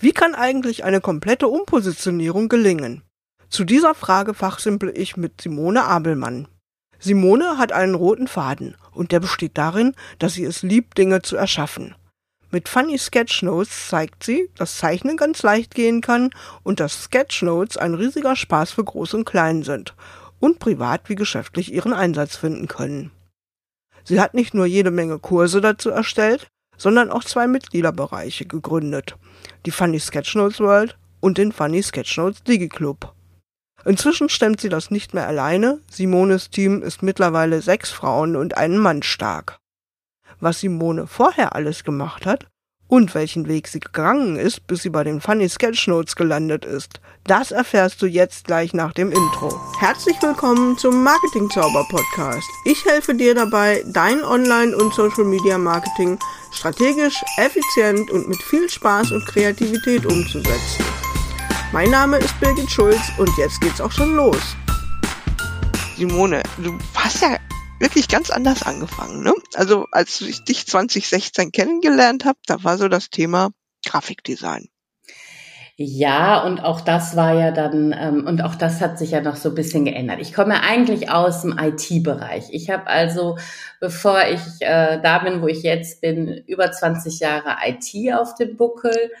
Wie kann eigentlich eine komplette Umpositionierung gelingen? Zu dieser Frage fachsimpel ich mit Simone Abelmann. Simone hat einen roten Faden und der besteht darin, dass sie es liebt, Dinge zu erschaffen. Mit Funny Sketchnotes zeigt sie, dass Zeichnen ganz leicht gehen kann und dass Sketchnotes ein riesiger Spaß für Groß und Klein sind und privat wie geschäftlich ihren Einsatz finden können. Sie hat nicht nur jede Menge Kurse dazu erstellt, sondern auch zwei Mitgliederbereiche gegründet, die Funny Sketchnotes World und den Funny Sketchnotes Digi Club. Inzwischen stemmt sie das nicht mehr alleine, Simones Team ist mittlerweile sechs Frauen und einen Mann stark. Was Simone vorher alles gemacht hat und welchen Weg sie gegangen ist, bis sie bei den Funny Sketchnotes gelandet ist. Das erfährst du jetzt gleich nach dem Intro. Herzlich willkommen zum Marketing Zauber Podcast. Ich helfe dir dabei, dein Online- und Social Media Marketing strategisch, effizient und mit viel Spaß und Kreativität umzusetzen. Mein Name ist Birgit Schulz und jetzt geht's auch schon los. Simone, du hast ja wirklich ganz anders angefangen. Ne? Also als ich dich 2016 kennengelernt habe, da war so das Thema Grafikdesign. Ja, und auch das war ja dann, ähm, und auch das hat sich ja noch so ein bisschen geändert. Ich komme eigentlich aus dem IT-Bereich. Ich habe also, bevor ich äh, da bin, wo ich jetzt bin, über 20 Jahre IT auf dem Buckel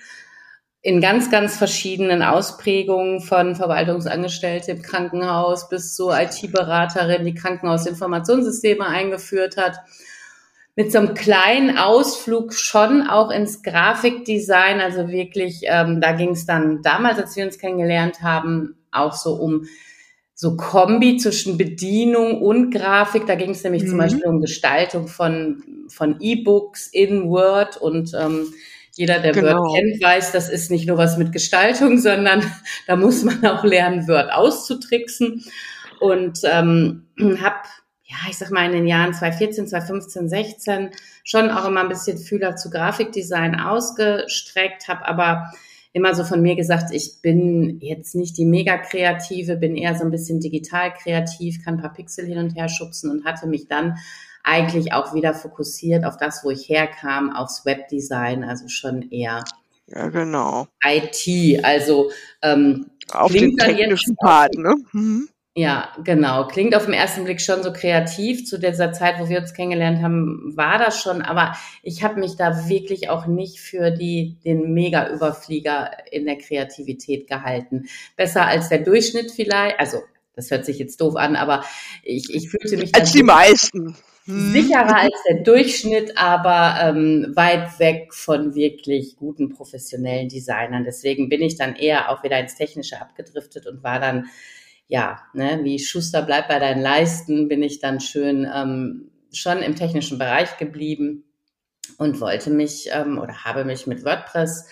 in ganz, ganz verschiedenen Ausprägungen von Verwaltungsangestellte im Krankenhaus bis zur IT-Beraterin, die Krankenhausinformationssysteme eingeführt hat. Mit so einem kleinen Ausflug schon auch ins Grafikdesign, also wirklich, ähm, da ging es dann damals, als wir uns kennengelernt haben, auch so um so Kombi zwischen Bedienung und Grafik. Da ging es nämlich mhm. zum Beispiel um Gestaltung von, von E-Books in Word und ähm, jeder, der genau. Word kennt, weiß, das ist nicht nur was mit Gestaltung, sondern da muss man auch lernen, Word auszutricksen. Und ähm, habe, ja, ich sag mal, in den Jahren 2014, 2015, 16 schon auch immer ein bisschen Fühler zu Grafikdesign ausgestreckt, habe aber immer so von mir gesagt, ich bin jetzt nicht die mega kreative, bin eher so ein bisschen digital kreativ, kann ein paar Pixel hin und her schubsen und hatte mich dann eigentlich auch wieder fokussiert auf das, wo ich herkam, aufs Webdesign, also schon eher ja, genau. IT, also ähm, auf den technischen Part, ne? Mhm. Ja, genau. Klingt auf den ersten Blick schon so kreativ. Zu dieser Zeit, wo wir uns kennengelernt haben, war das schon. Aber ich habe mich da wirklich auch nicht für die, den Mega-Überflieger in der Kreativität gehalten. Besser als der Durchschnitt vielleicht. Also, das hört sich jetzt doof an, aber ich, ich fühlte mich. Als die meisten. Sicherer als der Durchschnitt, aber ähm, weit weg von wirklich guten professionellen Designern. Deswegen bin ich dann eher auch wieder ins Technische abgedriftet und war dann, ja, ne, wie Schuster bleibt bei deinen Leisten, bin ich dann schön ähm, schon im technischen Bereich geblieben und wollte mich ähm, oder habe mich mit WordPress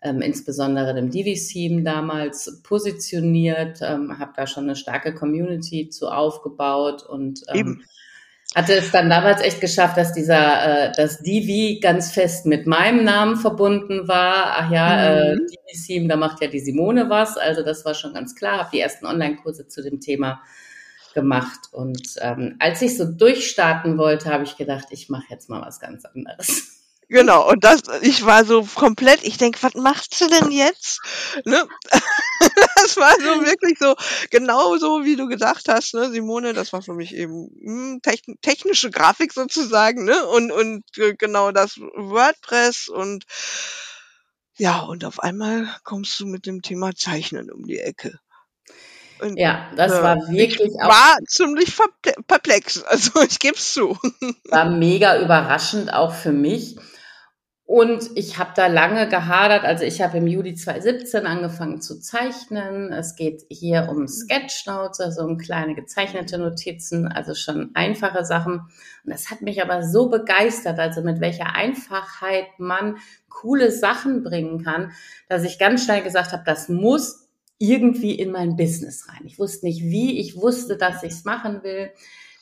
ähm, insbesondere dem Divi-Theme damals positioniert, ähm, habe da schon eine starke Community zu aufgebaut und ähm, hatte es dann damals echt geschafft, dass dieser, äh, das Divi ganz fest mit meinem Namen verbunden war. Ach ja, äh, mhm. äh, Divi-Theme, da macht ja die Simone was. Also das war schon ganz klar. Habe die ersten Online-Kurse zu dem Thema gemacht. Und ähm, als ich so durchstarten wollte, habe ich gedacht, ich mache jetzt mal was ganz anderes. Genau, und das, ich war so komplett, ich denke, was machst du denn jetzt? Ne? Das war so wirklich so, genau so, wie du gesagt hast, ne, Simone, das war für mich eben mh, hm, technische Grafik sozusagen, ne? Und, und äh, genau das WordPress und ja, und auf einmal kommst du mit dem Thema Zeichnen um die Ecke. Und, ja, das äh, war wirklich auch. War ziemlich perplex, also ich gebe es zu. War mega überraschend auch für mich. Und ich habe da lange gehadert. Also ich habe im Juli 2017 angefangen zu zeichnen. Es geht hier um Sketchnotes, also um kleine gezeichnete Notizen, also schon einfache Sachen. Und das hat mich aber so begeistert, also mit welcher Einfachheit man coole Sachen bringen kann, dass ich ganz schnell gesagt habe, das muss irgendwie in mein Business rein. Ich wusste nicht wie, ich wusste, dass ich es machen will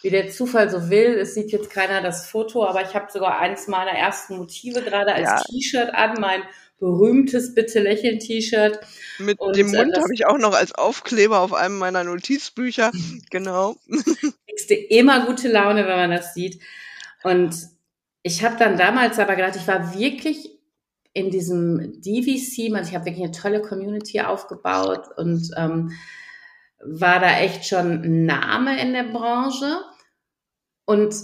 wie der Zufall so will. Es sieht jetzt keiner das Foto, aber ich habe sogar eins meiner ersten Motive gerade als ja. T-Shirt an, mein berühmtes Bitte lächeln T-Shirt. Mit und, dem Mund äh, habe ich auch noch als Aufkleber auf einem meiner Notizbücher. genau. Kriegst du immer gute Laune, wenn man das sieht. Und ich habe dann damals aber gedacht, ich war wirklich in diesem DVC, also ich habe wirklich eine tolle Community aufgebaut und ähm, war da echt schon ein Name in der Branche und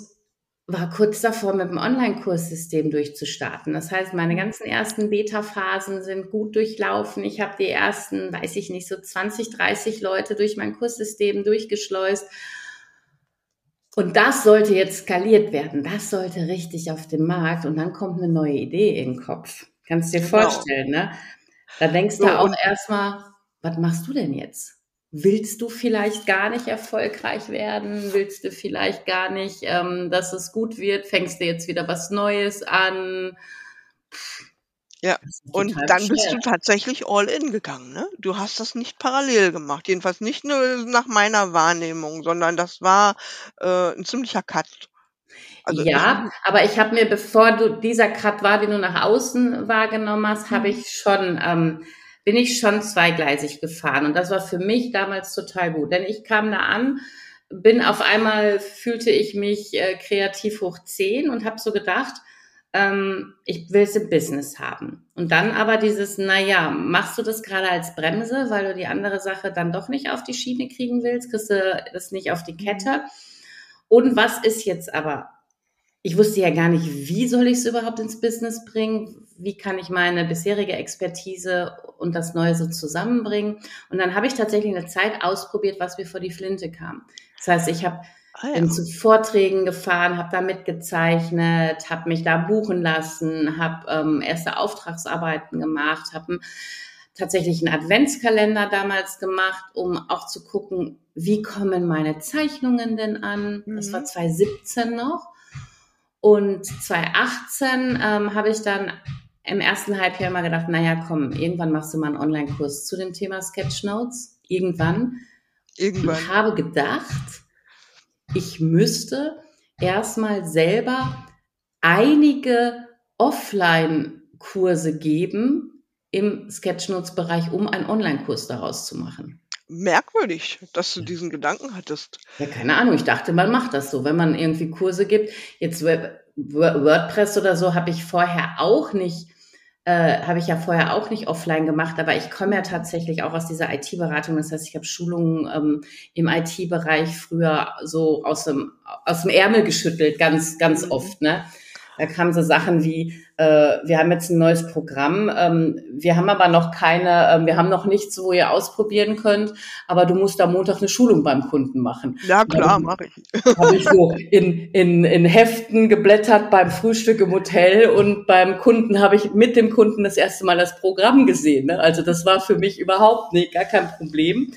war kurz davor, mit dem Online-Kurssystem durchzustarten. Das heißt, meine ganzen ersten Beta-Phasen sind gut durchlaufen. Ich habe die ersten, weiß ich nicht, so 20, 30 Leute durch mein Kurssystem durchgeschleust. Und das sollte jetzt skaliert werden. Das sollte richtig auf dem Markt. Und dann kommt eine neue Idee in den Kopf. Kannst du dir genau. vorstellen, ne? Da denkst du so, auch erstmal, was machst du denn jetzt? Willst du vielleicht gar nicht erfolgreich werden? Willst du vielleicht gar nicht, ähm, dass es gut wird? Fängst du jetzt wieder was Neues an? Ja, und dann schwer. bist du tatsächlich all in gegangen, ne? Du hast das nicht parallel gemacht. Jedenfalls nicht nur nach meiner Wahrnehmung, sondern das war äh, ein ziemlicher Cut. Also ja, aber ich habe mir, bevor du dieser Cut war, den du nach außen wahrgenommen hast, habe mhm. ich schon ähm, bin ich schon zweigleisig gefahren. Und das war für mich damals total gut. Denn ich kam da an, bin auf einmal, fühlte ich mich äh, kreativ hoch zehn und habe so gedacht, ähm, ich will es im Business haben. Und dann aber dieses, naja, machst du das gerade als Bremse, weil du die andere Sache dann doch nicht auf die Schiene kriegen willst, kriegst du das nicht auf die mhm. Kette. Und was ist jetzt aber ich wusste ja gar nicht, wie soll ich es überhaupt ins Business bringen? Wie kann ich meine bisherige Expertise und das Neue so zusammenbringen? Und dann habe ich tatsächlich eine Zeit ausprobiert, was mir vor die Flinte kam. Das heißt, ich habe ah, ja. zu Vorträgen gefahren, habe da mitgezeichnet, habe mich da buchen lassen, habe ähm, erste Auftragsarbeiten gemacht, habe tatsächlich einen Adventskalender damals gemacht, um auch zu gucken, wie kommen meine Zeichnungen denn an? Das war 2017 mhm. noch. Und 2018 ähm, habe ich dann im ersten Halbjahr immer gedacht, naja, komm, irgendwann machst du mal einen Online-Kurs zu dem Thema Sketchnotes. Irgendwann. Irgendwann. Ich habe gedacht, ich müsste erstmal selber einige Offline-Kurse geben im Sketchnotes-Bereich, um einen Online-Kurs daraus zu machen merkwürdig, dass du diesen Gedanken hattest. Ja, keine Ahnung. Ich dachte, man macht das so, wenn man irgendwie Kurse gibt. Jetzt WordPress oder so habe ich vorher auch nicht, äh, habe ich ja vorher auch nicht offline gemacht, aber ich komme ja tatsächlich auch aus dieser IT-Beratung. Das heißt, ich habe Schulungen ähm, im IT-Bereich früher so aus dem, aus dem Ärmel geschüttelt, ganz, ganz mhm. oft, ne? Da kamen so Sachen wie, äh, wir haben jetzt ein neues Programm, ähm, wir haben aber noch keine, äh, wir haben noch nichts, wo ihr ausprobieren könnt, aber du musst am Montag eine Schulung beim Kunden machen. Ja, klar, mache ich. Habe ich so in, in, in Heften geblättert beim Frühstück im Hotel und beim Kunden habe ich mit dem Kunden das erste Mal das Programm gesehen. Ne? Also das war für mich überhaupt nicht, gar kein Problem.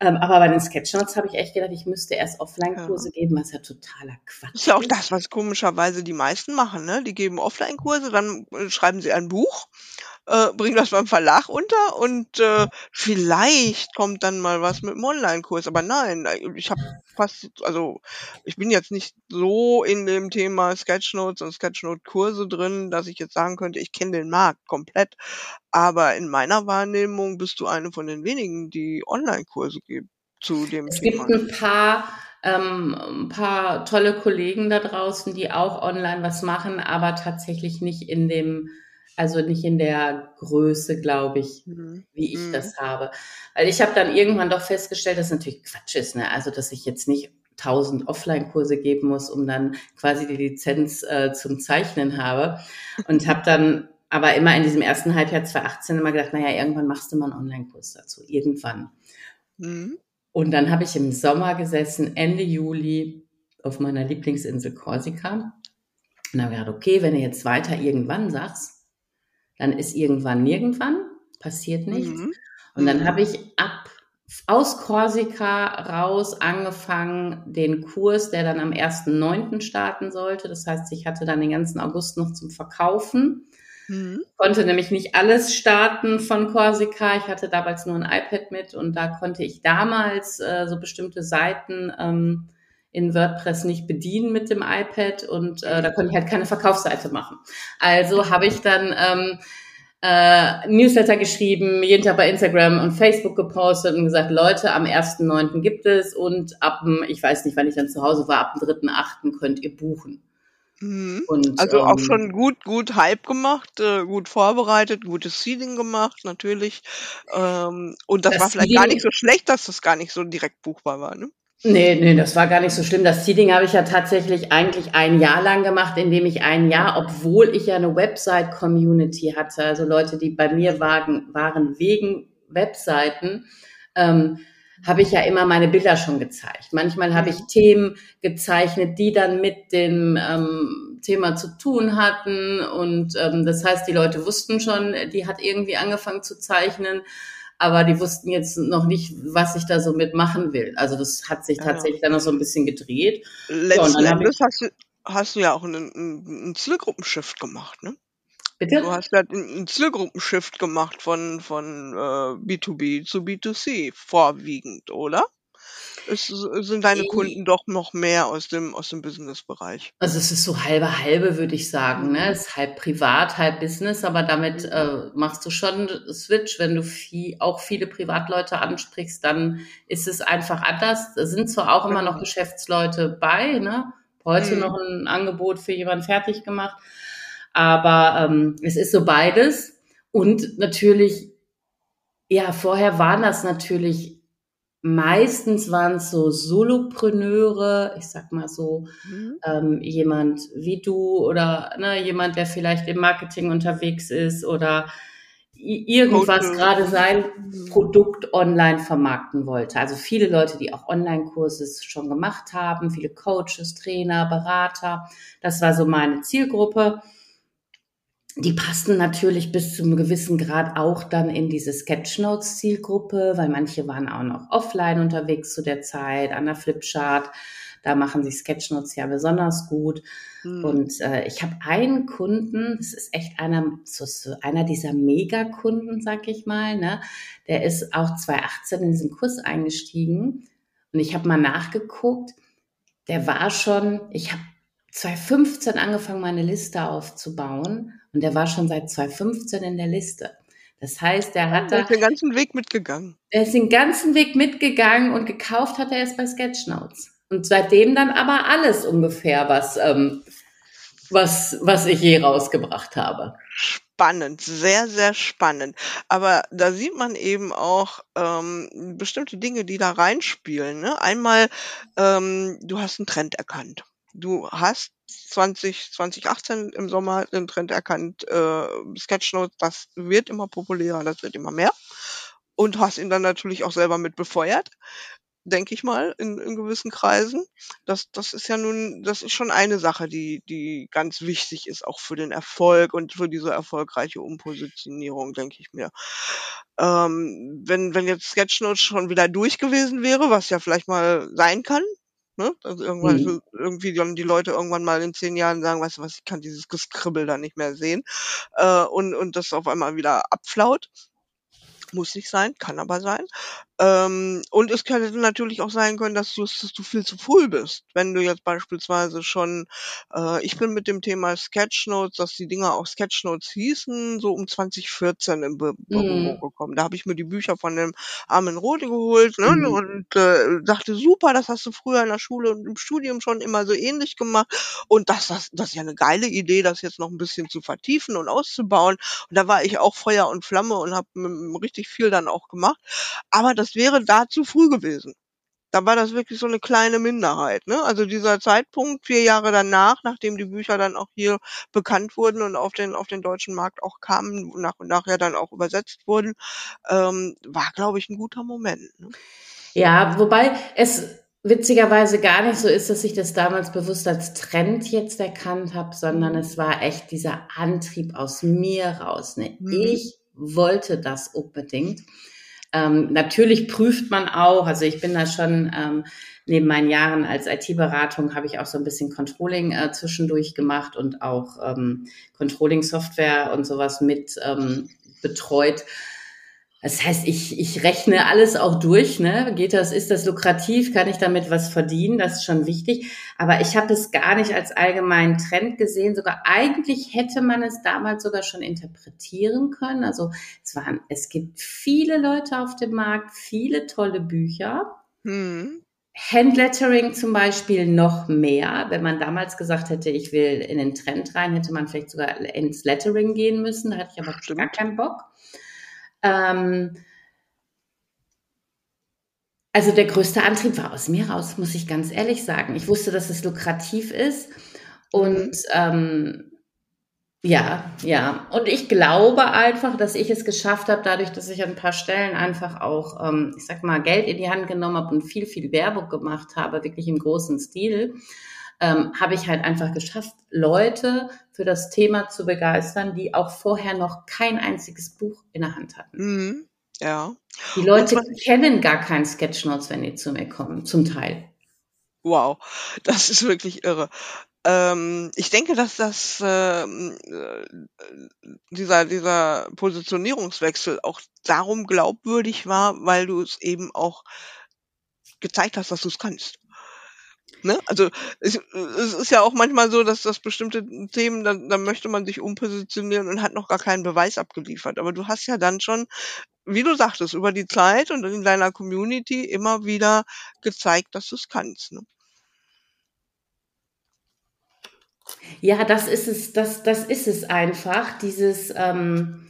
Ähm, aber bei den Sketchnotes habe ich echt gedacht, ich müsste erst Offline-Kurse ja. geben, was ja totaler Quatsch ist. Ist ja auch das, was komischerweise die meisten machen. Ne? Die geben Offline-Kurse, dann äh, schreiben sie ein Buch äh, bringen das beim Verlag unter und äh, vielleicht kommt dann mal was mit dem Online-Kurs. Aber nein, äh, ich habe fast, also ich bin jetzt nicht so in dem Thema Sketchnotes und Sketchnote-Kurse drin, dass ich jetzt sagen könnte, ich kenne den Markt komplett. Aber in meiner Wahrnehmung bist du eine von den wenigen, die Online-Kurse gibt zu dem es Thema. Es gibt ein paar ähm, ein paar tolle Kollegen da draußen, die auch online was machen, aber tatsächlich nicht in dem also nicht in der Größe, glaube ich, mhm. wie ich mhm. das habe. Weil ich habe dann irgendwann doch festgestellt, dass es natürlich Quatsch ist, ne? Also dass ich jetzt nicht tausend Offline-Kurse geben muss, um dann quasi die Lizenz äh, zum Zeichnen habe. Und habe dann aber immer in diesem ersten Halbjahr 2018 immer gedacht, naja, irgendwann machst du mal einen Online-Kurs dazu. Irgendwann. Mhm. Und dann habe ich im Sommer gesessen, Ende Juli, auf meiner Lieblingsinsel Korsika. Und habe gedacht, okay, wenn du jetzt weiter irgendwann sagst, dann ist irgendwann nirgendwann, passiert nichts. Mhm. Und dann habe ich ab aus Korsika raus angefangen, den Kurs, der dann am 1.9. starten sollte. Das heißt, ich hatte dann den ganzen August noch zum Verkaufen. Mhm. Konnte nämlich nicht alles starten von Korsika. Ich hatte damals nur ein iPad mit und da konnte ich damals äh, so bestimmte Seiten ähm, in WordPress nicht bedienen mit dem iPad und äh, da konnte ich halt keine Verkaufsseite machen. Also habe ich dann ähm, äh, Newsletter geschrieben, jeden Tag bei Instagram und Facebook gepostet und gesagt, Leute, am 1.9. gibt es und ab dem, ich weiß nicht, wann ich dann zu Hause war, ab dem 3.8. könnt ihr buchen. Mhm. Und, also auch ähm, schon gut, gut Hype gemacht, äh, gut vorbereitet, gutes Seeding gemacht, natürlich. Ähm, und das, das war vielleicht Seeding, gar nicht so schlecht, dass das gar nicht so direkt buchbar war, ne? Nee, nee, das war gar nicht so schlimm. Das Seeding habe ich ja tatsächlich eigentlich ein Jahr lang gemacht, indem ich ein Jahr, obwohl ich ja eine Website-Community hatte, also Leute, die bei mir waren, waren wegen Webseiten, ähm, habe ich ja immer meine Bilder schon gezeigt. Manchmal habe ich Themen gezeichnet, die dann mit dem ähm, Thema zu tun hatten. Und ähm, das heißt, die Leute wussten schon, die hat irgendwie angefangen zu zeichnen, aber die wussten jetzt noch nicht, was ich da so mitmachen will. Also das hat sich tatsächlich ja. dann noch so ein bisschen gedreht. Letzten ja, Endes hast du, hast du ja auch einen, einen Zielgruppenshift gemacht, ne? Bitte? Du hast halt einen Zielgruppenshift gemacht von, von äh, B2B zu B2C vorwiegend, oder? Es sind deine Kunden doch noch mehr aus dem, aus dem Business-Bereich. Also es ist so halbe halbe, würde ich sagen. Ne? Es ist halb privat, halb Business, aber damit mhm. äh, machst du schon Switch. Wenn du viel, auch viele Privatleute ansprichst, dann ist es einfach anders. Da sind zwar auch immer noch Geschäftsleute bei, ne? Heute mhm. noch ein Angebot für jemanden fertig gemacht. Aber ähm, es ist so beides. Und natürlich, ja, vorher waren das natürlich, meistens waren es so Solopreneure, ich sag mal so, mhm. ähm, jemand wie du oder ne, jemand, der vielleicht im Marketing unterwegs ist oder irgendwas gerade sein Produkt online vermarkten wollte. Also viele Leute, die auch Online-Kurse schon gemacht haben, viele Coaches, Trainer, Berater. Das war so meine Zielgruppe die passten natürlich bis zu einem gewissen Grad auch dann in diese Sketchnotes-Zielgruppe, weil manche waren auch noch offline unterwegs zu der Zeit, an der Flipchart. Da machen sich Sketchnotes ja besonders gut. Hm. Und äh, ich habe einen Kunden, das ist echt einer, so, einer dieser Megakunden, sag ich mal, ne? Der ist auch 2018 in diesen Kurs eingestiegen. Und ich habe mal nachgeguckt, der war schon, ich habe 2015 angefangen, meine Liste aufzubauen und der war schon seit 2015 in der Liste. Das heißt, er hat da. den ganzen Weg mitgegangen. Er ist den ganzen Weg mitgegangen und gekauft hat er es bei Sketchnotes. Und seitdem dann aber alles ungefähr, was, ähm, was, was ich je rausgebracht habe. Spannend, sehr, sehr spannend. Aber da sieht man eben auch ähm, bestimmte Dinge, die da reinspielen. Ne? Einmal, ähm, du hast einen Trend erkannt du hast 20, 2018 im Sommer den Trend erkannt, äh, Sketchnotes, das wird immer populärer, das wird immer mehr. Und hast ihn dann natürlich auch selber mit befeuert, denke ich mal, in, in gewissen Kreisen. Das, das ist ja nun, das ist schon eine Sache, die, die ganz wichtig ist, auch für den Erfolg und für diese erfolgreiche Umpositionierung, denke ich mir. Ähm, wenn, wenn jetzt Sketchnotes schon wieder durch gewesen wäre, was ja vielleicht mal sein kann, Ne? Also irgendwann mhm. irgendwie dann die Leute irgendwann mal in zehn Jahren sagen, weißt du was, ich kann dieses Geskribbel da nicht mehr sehen äh, und und das auf einmal wieder abflaut. Muss nicht sein, kann aber sein. Ähm, und es könnte natürlich auch sein können, dass du, dass du viel zu früh bist. Wenn du jetzt beispielsweise schon, äh, ich bin mit dem Thema Sketchnotes, dass die Dinger auch Sketchnotes hießen, so um 2014 im Be mhm. gekommen. Da habe ich mir die Bücher von dem Armin Rote geholt ne, mhm. und äh, dachte, super, das hast du früher in der Schule und im Studium schon immer so ähnlich gemacht. Und das, das, das ist ja eine geile Idee, das jetzt noch ein bisschen zu vertiefen und auszubauen. Und da war ich auch Feuer und Flamme und habe richtig viel dann auch gemacht. Aber das das wäre da zu früh gewesen. Da war das wirklich so eine kleine Minderheit. Ne? Also dieser Zeitpunkt, vier Jahre danach, nachdem die Bücher dann auch hier bekannt wurden und auf den, auf den deutschen Markt auch kamen, nach und nach ja dann auch übersetzt wurden, ähm, war, glaube ich, ein guter Moment. Ne? Ja, wobei es witzigerweise gar nicht so ist, dass ich das damals bewusst als Trend jetzt erkannt habe, sondern mhm. es war echt dieser Antrieb aus mir raus. Ne? Mhm. Ich wollte das unbedingt. Ähm, natürlich prüft man auch, also ich bin da schon ähm, neben meinen Jahren als IT-Beratung habe ich auch so ein bisschen Controlling äh, zwischendurch gemacht und auch ähm, Controlling-Software und sowas mit ähm, betreut. Das heißt, ich, ich rechne alles auch durch, ne? Geht das, ist das lukrativ? Kann ich damit was verdienen? Das ist schon wichtig. Aber ich habe es gar nicht als allgemeinen Trend gesehen. Sogar eigentlich hätte man es damals sogar schon interpretieren können. Also es waren, es gibt viele Leute auf dem Markt, viele tolle Bücher. Hm. Handlettering zum Beispiel noch mehr. Wenn man damals gesagt hätte, ich will in den Trend rein, hätte man vielleicht sogar ins Lettering gehen müssen. Da hatte ich aber Stimmt. gar keinen Bock. Ähm, also der größte Antrieb war aus mir raus, muss ich ganz ehrlich sagen. Ich wusste, dass es lukrativ ist und ähm, ja, ja. Und ich glaube einfach, dass ich es geschafft habe, dadurch, dass ich an ein paar Stellen einfach auch, ähm, ich sag mal, Geld in die Hand genommen habe und viel, viel Werbung gemacht habe, wirklich im großen Stil, ähm, habe ich halt einfach geschafft, Leute für das Thema zu begeistern, die auch vorher noch kein einziges Buch in der Hand hatten. Mhm. Ja. Die Leute kennen gar keinen Sketchnotes, wenn die zu mir kommen, zum Teil. Wow, das ist wirklich irre. Ähm, ich denke, dass das ähm, äh, dieser dieser Positionierungswechsel auch darum glaubwürdig war, weil du es eben auch gezeigt hast, dass du es kannst. Ne? Also es, es ist ja auch manchmal so, dass das bestimmte Themen, da, da möchte man sich umpositionieren und hat noch gar keinen Beweis abgeliefert. Aber du hast ja dann schon, wie du sagtest, über die Zeit und in deiner Community immer wieder gezeigt, dass du es kannst. Ne? Ja, das ist es, das, das ist es einfach. Dieses, ähm,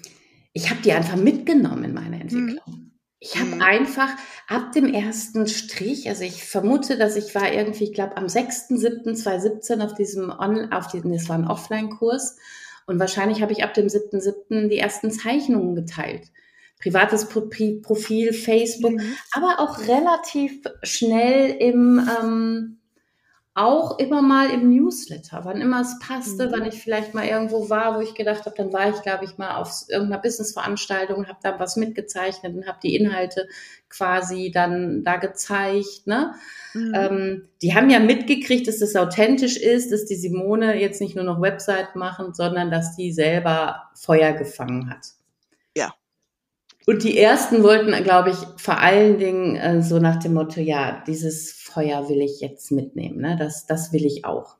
ich habe die einfach mitgenommen in meiner mhm. Entwicklung. Mhm. Ich habe mhm. einfach ab dem ersten Strich, also ich vermute, dass ich war irgendwie, ich glaube, am 6.7.2017 auf diesem On, auf diesem, das war ein Offline-Kurs und wahrscheinlich habe ich ab dem 7.7. die ersten Zeichnungen geteilt. Privates Profil, Facebook, mhm. aber auch relativ schnell im, ähm, auch immer mal im Newsletter, wann immer es passte, mhm. wann ich vielleicht mal irgendwo war, wo ich gedacht habe, dann war ich, glaube ich, mal auf irgendeiner Businessveranstaltung, habe da was mitgezeichnet und habe die Inhalte quasi dann da gezeigt. Ne? Mhm. Ähm, die haben ja mitgekriegt, dass das authentisch ist, dass die Simone jetzt nicht nur noch Website machen, sondern dass die selber Feuer gefangen hat. Und die ersten wollten, glaube ich, vor allen Dingen äh, so nach dem Motto, ja, dieses Feuer will ich jetzt mitnehmen. Ne? Das, das will ich auch.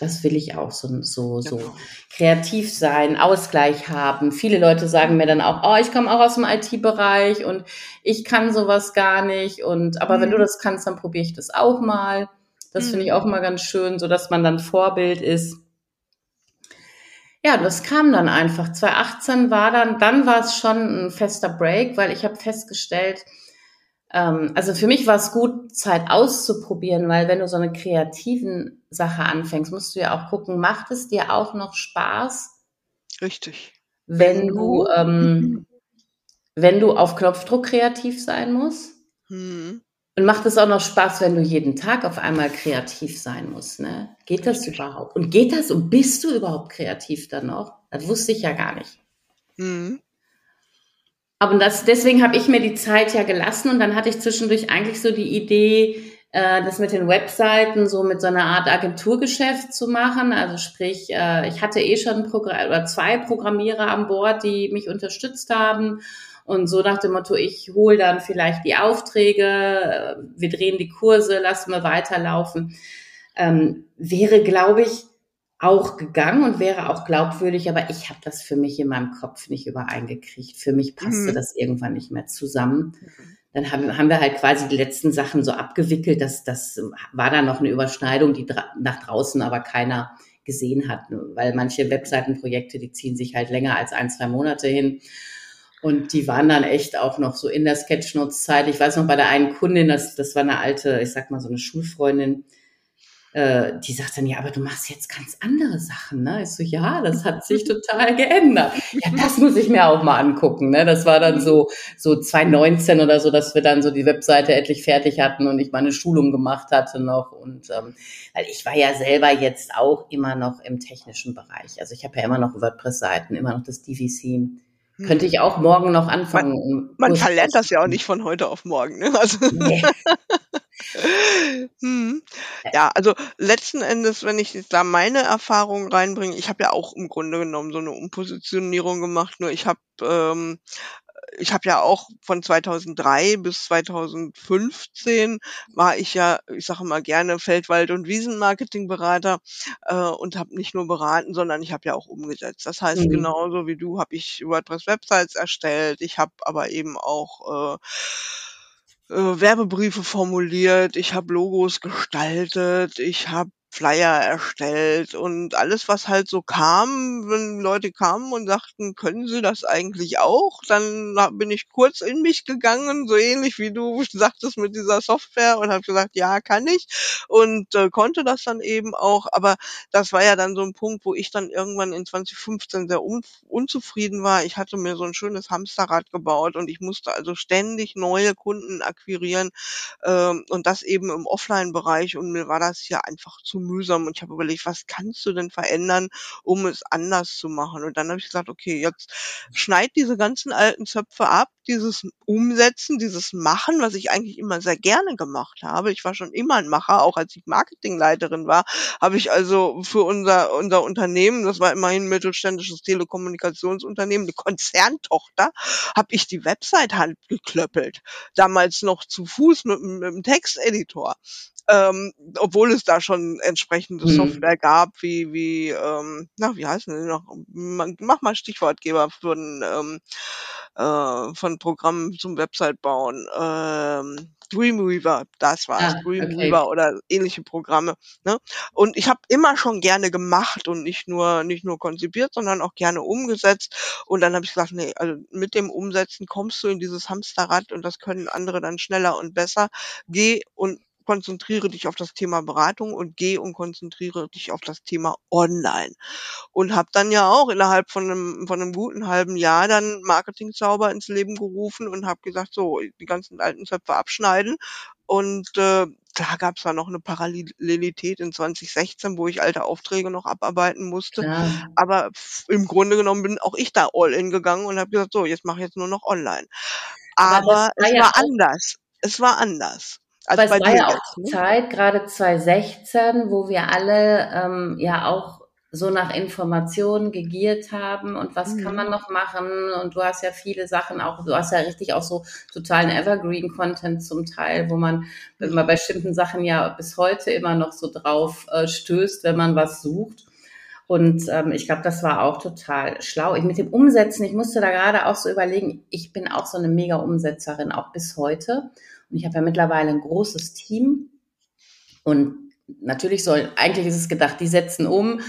Das will ich auch so, so, so genau. kreativ sein, Ausgleich haben. Viele Leute sagen mir dann auch, oh, ich komme auch aus dem IT-Bereich und ich kann sowas gar nicht. Und aber mhm. wenn du mhm. das kannst, dann probiere ich das auch mal. Das mhm. finde ich auch mhm. mal ganz schön, so dass man dann Vorbild ist ja, das kam dann einfach. 2018 war dann, dann war es schon ein fester Break, weil ich habe festgestellt, ähm, also für mich war es gut, Zeit auszuprobieren, weil wenn du so eine kreativen Sache anfängst, musst du ja auch gucken, macht es dir auch noch Spaß? Richtig. Wenn du, ähm, wenn du auf Knopfdruck kreativ sein musst. Hm. Und macht es auch noch Spaß, wenn du jeden Tag auf einmal kreativ sein musst, ne? Geht das überhaupt? Und geht das und bist du überhaupt kreativ dann noch? Das wusste ich ja gar nicht. Mhm. Aber das, deswegen habe ich mir die Zeit ja gelassen und dann hatte ich zwischendurch eigentlich so die Idee, äh, das mit den Webseiten so mit so einer Art Agenturgeschäft zu machen. Also sprich, äh, ich hatte eh schon Programm oder zwei Programmierer an Bord, die mich unterstützt haben und so nach dem Motto, ich hole dann vielleicht die Aufträge, äh, wir drehen die Kurse, lassen wir weiterlaufen, ähm, wäre, glaube ich, auch gegangen und wäre auch glaubwürdig, aber ich habe das für mich in meinem Kopf nicht übereingekriegt. Für mich passte mhm. das irgendwann nicht mehr zusammen. Dann haben, haben wir halt quasi die letzten Sachen so abgewickelt. Das, das war dann noch eine Überschneidung, die dra nach draußen aber keiner gesehen hat, weil manche Webseitenprojekte, die ziehen sich halt länger als ein, zwei Monate hin. Und die waren dann echt auch noch so in der Sketchnotes-Zeit. Ich weiß noch bei der einen Kundin, das, das war eine alte, ich sag mal so eine Schulfreundin, äh, die sagt dann, ja, aber du machst jetzt ganz andere Sachen, ne? Ich so, ja, das hat sich total geändert. Ja, das muss ich mir auch mal angucken, ne? Das war dann so, so 2019 oder so, dass wir dann so die Webseite endlich fertig hatten und ich meine Schulung gemacht hatte noch und, ähm, weil ich war ja selber jetzt auch immer noch im technischen Bereich. Also ich habe ja immer noch WordPress-Seiten, immer noch das DVC könnte ich auch morgen noch anfangen. Man, man verlernt das ja auch nicht von heute auf morgen. Ne? Also nee. hm. Ja, also letzten Endes, wenn ich jetzt da meine Erfahrung reinbringe, ich habe ja auch im Grunde genommen so eine Umpositionierung gemacht, nur ich habe ähm, ich habe ja auch von 2003 bis 2015 war ich ja, ich sage mal gerne Feldwald- und Wiesenmarketingberater äh, und habe nicht nur beraten, sondern ich habe ja auch umgesetzt. Das heißt, mhm. genauso wie du habe ich WordPress-Websites erstellt. Ich habe aber eben auch äh, äh, Werbebriefe formuliert, ich habe Logos gestaltet, ich habe Flyer erstellt und alles, was halt so kam, wenn Leute kamen und sagten, können Sie das eigentlich auch? Dann bin ich kurz in mich gegangen, so ähnlich wie du sagtest mit dieser Software und habe gesagt, ja, kann ich und äh, konnte das dann eben auch. Aber das war ja dann so ein Punkt, wo ich dann irgendwann in 2015 sehr un unzufrieden war. Ich hatte mir so ein schönes Hamsterrad gebaut und ich musste also ständig neue Kunden akquirieren ähm, und das eben im Offline-Bereich und mir war das hier einfach zu mühsam und ich habe überlegt, was kannst du denn verändern, um es anders zu machen? Und dann habe ich gesagt, okay, jetzt schneid diese ganzen alten Zöpfe ab, dieses Umsetzen, dieses Machen, was ich eigentlich immer sehr gerne gemacht habe. Ich war schon immer ein Macher, auch als ich Marketingleiterin war, habe ich also für unser, unser Unternehmen, das war immerhin ein mittelständisches Telekommunikationsunternehmen, eine Konzerntochter, habe ich die Website handgeklöppelt. Damals noch zu Fuß mit, mit einem Texteditor ähm, obwohl es da schon entsprechende mhm. Software gab, wie, wie, ähm, na, wie heißen die noch? Mach mal Stichwortgeber für ein, ähm, äh, von Programmen zum Website bauen. Ähm, Dreamweaver, das war es, ah, Dreamweaver okay. oder ähnliche Programme. Ne? Und ich habe immer schon gerne gemacht und nicht nur nicht nur konzipiert, sondern auch gerne umgesetzt. Und dann habe ich gesagt, nee, also mit dem Umsetzen kommst du in dieses Hamsterrad und das können andere dann schneller und besser. Geh und konzentriere dich auf das Thema Beratung und geh und konzentriere dich auf das Thema Online. Und habe dann ja auch innerhalb von einem, von einem guten halben Jahr dann Marketingzauber ins Leben gerufen und habe gesagt, so, die ganzen alten Zöpfe abschneiden. Und äh, klar gab es da noch eine Parallelität in 2016, wo ich alte Aufträge noch abarbeiten musste. Ja. Aber im Grunde genommen bin auch ich da all in gegangen und habe gesagt, so, jetzt mache ich jetzt nur noch online. Aber, Aber es ja war anders. Es war anders. Also Aber es war ja auch ne? Zeit, gerade 2016, wo wir alle ähm, ja auch so nach Informationen gegiert haben und was mhm. kann man noch machen und du hast ja viele Sachen auch, du hast ja richtig auch so totalen Evergreen-Content zum Teil, wo man, wenn man bei bestimmten Sachen ja bis heute immer noch so drauf äh, stößt, wenn man was sucht. Und ähm, ich glaube, das war auch total schlau. Ich mit dem Umsetzen, ich musste da gerade auch so überlegen, ich bin auch so eine mega Umsetzerin, auch bis heute. Und ich habe ja mittlerweile ein großes Team. Und natürlich soll, eigentlich ist es gedacht, die setzen um.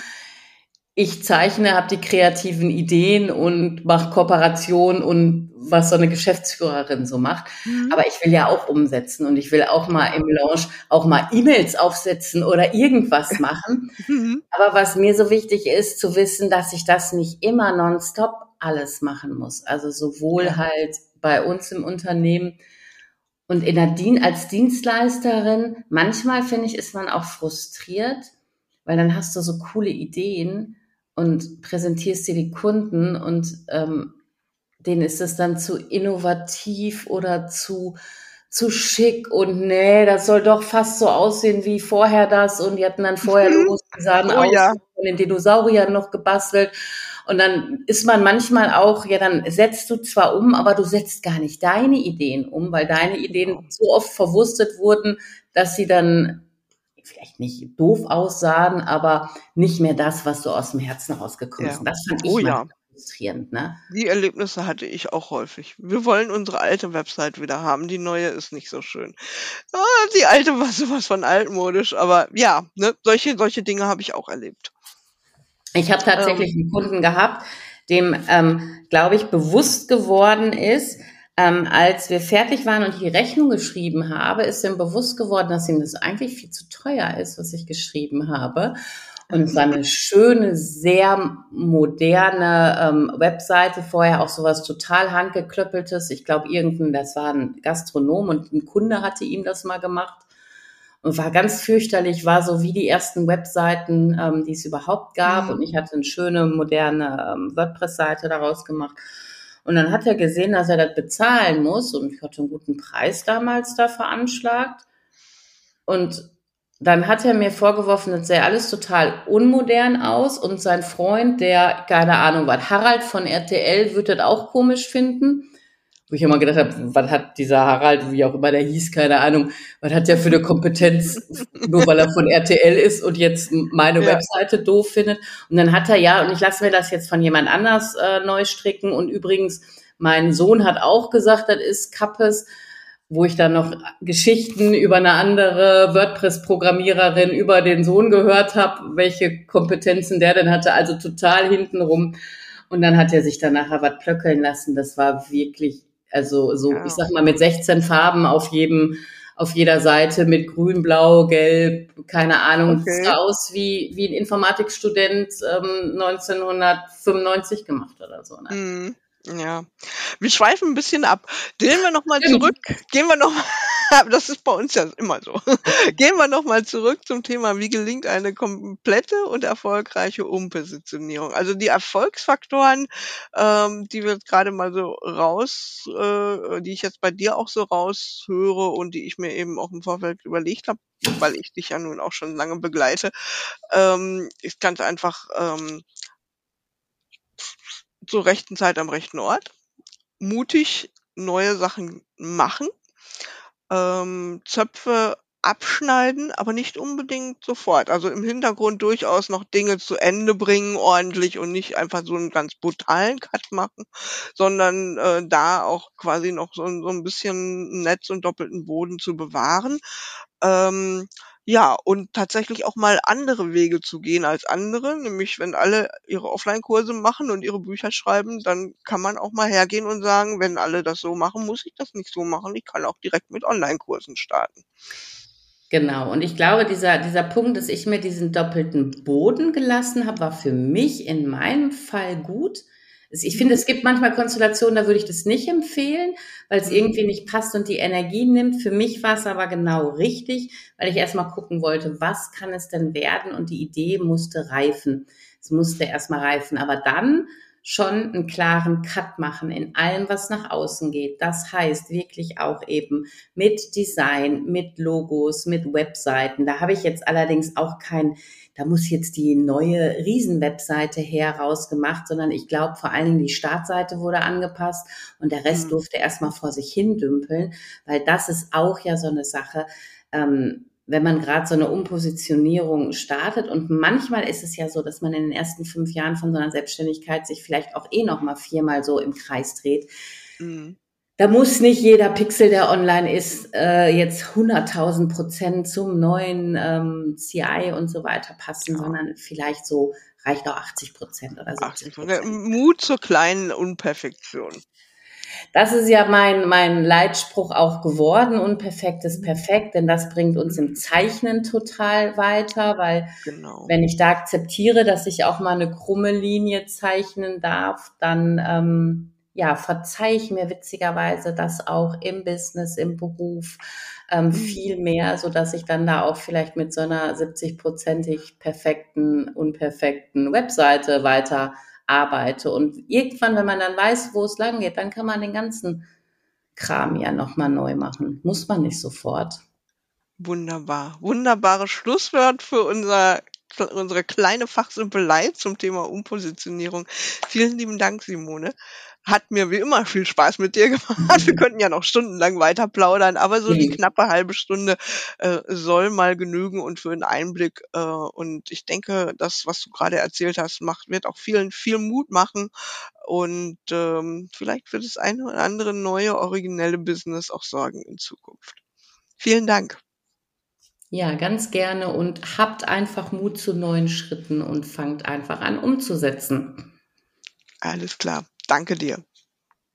Ich zeichne, habe die kreativen Ideen und mache Kooperation und was so eine Geschäftsführerin so macht. Mhm. Aber ich will ja auch umsetzen und ich will auch mal im Launch auch mal E-Mails aufsetzen oder irgendwas machen. Mhm. Aber was mir so wichtig ist, zu wissen, dass ich das nicht immer nonstop alles machen muss. Also sowohl halt bei uns im Unternehmen und in der Dien als Dienstleisterin, manchmal finde ich, ist man auch frustriert, weil dann hast du so coole Ideen und präsentierst dir die Kunden und ähm, denen ist es dann zu innovativ oder zu zu schick und nee, das soll doch fast so aussehen wie vorher das und die hatten dann vorher mhm. Logos, die sahen oh, aus ja. von den Dinosauriern noch gebastelt und dann ist man manchmal auch, ja, dann setzt du zwar um, aber du setzt gar nicht deine Ideen um, weil deine Ideen genau. so oft verwurstet wurden, dass sie dann vielleicht nicht doof aussahen, aber nicht mehr das, was so aus dem Herzen rausgekommen ist. Ja. Das fand ich oh, ja. frustrierend. Ne? Die Erlebnisse hatte ich auch häufig. Wir wollen unsere alte Website wieder haben. Die neue ist nicht so schön. Ah, die alte war sowas von altmodisch, aber ja, ne, solche, solche Dinge habe ich auch erlebt. Ich habe tatsächlich ähm. einen Kunden gehabt, dem, ähm, glaube ich, bewusst geworden ist, ähm, als wir fertig waren und die Rechnung geschrieben habe, ist ihm bewusst geworden, dass ihm das eigentlich viel zu teuer ist, was ich geschrieben habe. Und es war eine schöne, sehr moderne ähm, Webseite, vorher auch sowas total handgeklöppeltes. Ich glaube, irgendein, das war ein Gastronom und ein Kunde hatte ihm das mal gemacht und war ganz fürchterlich, war so wie die ersten Webseiten, ähm, die es überhaupt gab. Mhm. Und ich hatte eine schöne, moderne ähm, WordPress-Seite daraus gemacht. Und dann hat er gesehen, dass er das bezahlen muss. Und ich hatte einen guten Preis damals da veranschlagt. Und dann hat er mir vorgeworfen, das sähe alles total unmodern aus. Und sein Freund, der, keine Ahnung, was, Harald von RTL, würde das auch komisch finden wo ich immer gedacht habe, was hat dieser Harald, wie auch immer der hieß, keine Ahnung, was hat der für eine Kompetenz, nur weil er von RTL ist und jetzt meine ja. Webseite doof findet. Und dann hat er ja, und ich lasse mir das jetzt von jemand anders äh, neu stricken. Und übrigens, mein Sohn hat auch gesagt, das ist Kappes. wo ich dann noch Geschichten über eine andere WordPress-Programmiererin über den Sohn gehört habe, welche Kompetenzen der denn hatte, also total hintenrum. Und dann hat er sich dann nachher was plöckeln lassen. Das war wirklich, also so, ja. ich sag mal, mit 16 Farben auf jedem, auf jeder Seite mit grün, blau, gelb, keine Ahnung. Okay. sah aus wie, wie ein Informatikstudent ähm, 1995 gemacht oder so. Ne? Mhm. Ja, wir schweifen ein bisschen ab. Gehen wir nochmal zurück. Gehen wir noch das ist bei uns ja immer so. Gehen wir nochmal zurück zum Thema, wie gelingt eine komplette und erfolgreiche Umpositionierung. Also die Erfolgsfaktoren, ähm, die wir jetzt gerade mal so raus, äh, die ich jetzt bei dir auch so raushöre und die ich mir eben auch im Vorfeld überlegt habe, weil ich dich ja nun auch schon lange begleite, ähm, ist ganz einfach ähm, zur rechten Zeit am rechten Ort, mutig neue Sachen machen, ähm, Zöpfe abschneiden, aber nicht unbedingt sofort. Also im Hintergrund durchaus noch Dinge zu Ende bringen, ordentlich und nicht einfach so einen ganz brutalen Cut machen, sondern äh, da auch quasi noch so, so ein bisschen Netz und doppelten Boden zu bewahren. Ähm, ja, und tatsächlich auch mal andere Wege zu gehen als andere, nämlich wenn alle ihre Offline-Kurse machen und ihre Bücher schreiben, dann kann man auch mal hergehen und sagen, wenn alle das so machen, muss ich das nicht so machen. Ich kann auch direkt mit Online-Kursen starten. Genau. Und ich glaube, dieser, dieser Punkt, dass ich mir diesen doppelten Boden gelassen habe, war für mich in meinem Fall gut, ich finde, es gibt manchmal Konstellationen, da würde ich das nicht empfehlen, weil es mhm. irgendwie nicht passt und die Energie nimmt. Für mich war es aber genau richtig, weil ich erstmal gucken wollte, was kann es denn werden? Und die Idee musste reifen. Es musste erstmal reifen. Aber dann schon einen klaren Cut machen in allem, was nach außen geht. Das heißt wirklich auch eben mit Design, mit Logos, mit Webseiten. Da habe ich jetzt allerdings auch kein da muss jetzt die neue Riesenwebseite her rausgemacht, sondern ich glaube vor allen Dingen die Startseite wurde angepasst und der Rest mhm. durfte erstmal vor sich hin dümpeln, weil das ist auch ja so eine Sache. Ähm, wenn man gerade so eine Umpositionierung startet und manchmal ist es ja so, dass man in den ersten fünf Jahren von so einer Selbstständigkeit sich vielleicht auch eh noch mal viermal so im Kreis dreht. Mhm da muss nicht jeder Pixel, der online ist, äh, jetzt 100.000 Prozent zum neuen ähm, CI und so weiter passen, ja. sondern vielleicht so reicht auch 80 Prozent oder so. 80 Mut zur kleinen Unperfektion. Das ist ja mein, mein Leitspruch auch geworden. Unperfekt ist perfekt, denn das bringt uns im Zeichnen total weiter, weil genau. wenn ich da akzeptiere, dass ich auch mal eine krumme Linie zeichnen darf, dann ähm, ja, verzeih ich mir witzigerweise das auch im Business, im Beruf ähm, mhm. viel mehr, so dass ich dann da auch vielleicht mit so einer 70-prozentig perfekten, unperfekten Webseite weiter arbeite. Und irgendwann, wenn man dann weiß, wo es lang geht, dann kann man den ganzen Kram ja nochmal neu machen. Muss man nicht sofort. Wunderbar. Wunderbares Schlusswort für unser unsere kleine Fachsimpelei zum Thema Umpositionierung. Vielen lieben Dank, Simone. Hat mir wie immer viel Spaß mit dir gemacht. Wir könnten ja noch stundenlang weiter plaudern, aber so die knappe halbe Stunde äh, soll mal genügen und für einen Einblick. Äh, und ich denke, das, was du gerade erzählt hast, macht, wird auch vielen viel Mut machen. Und ähm, vielleicht wird es eine oder andere neue, originelle Business auch sorgen in Zukunft. Vielen Dank. Ja, ganz gerne und habt einfach Mut zu neuen Schritten und fangt einfach an umzusetzen. Alles klar. Danke dir.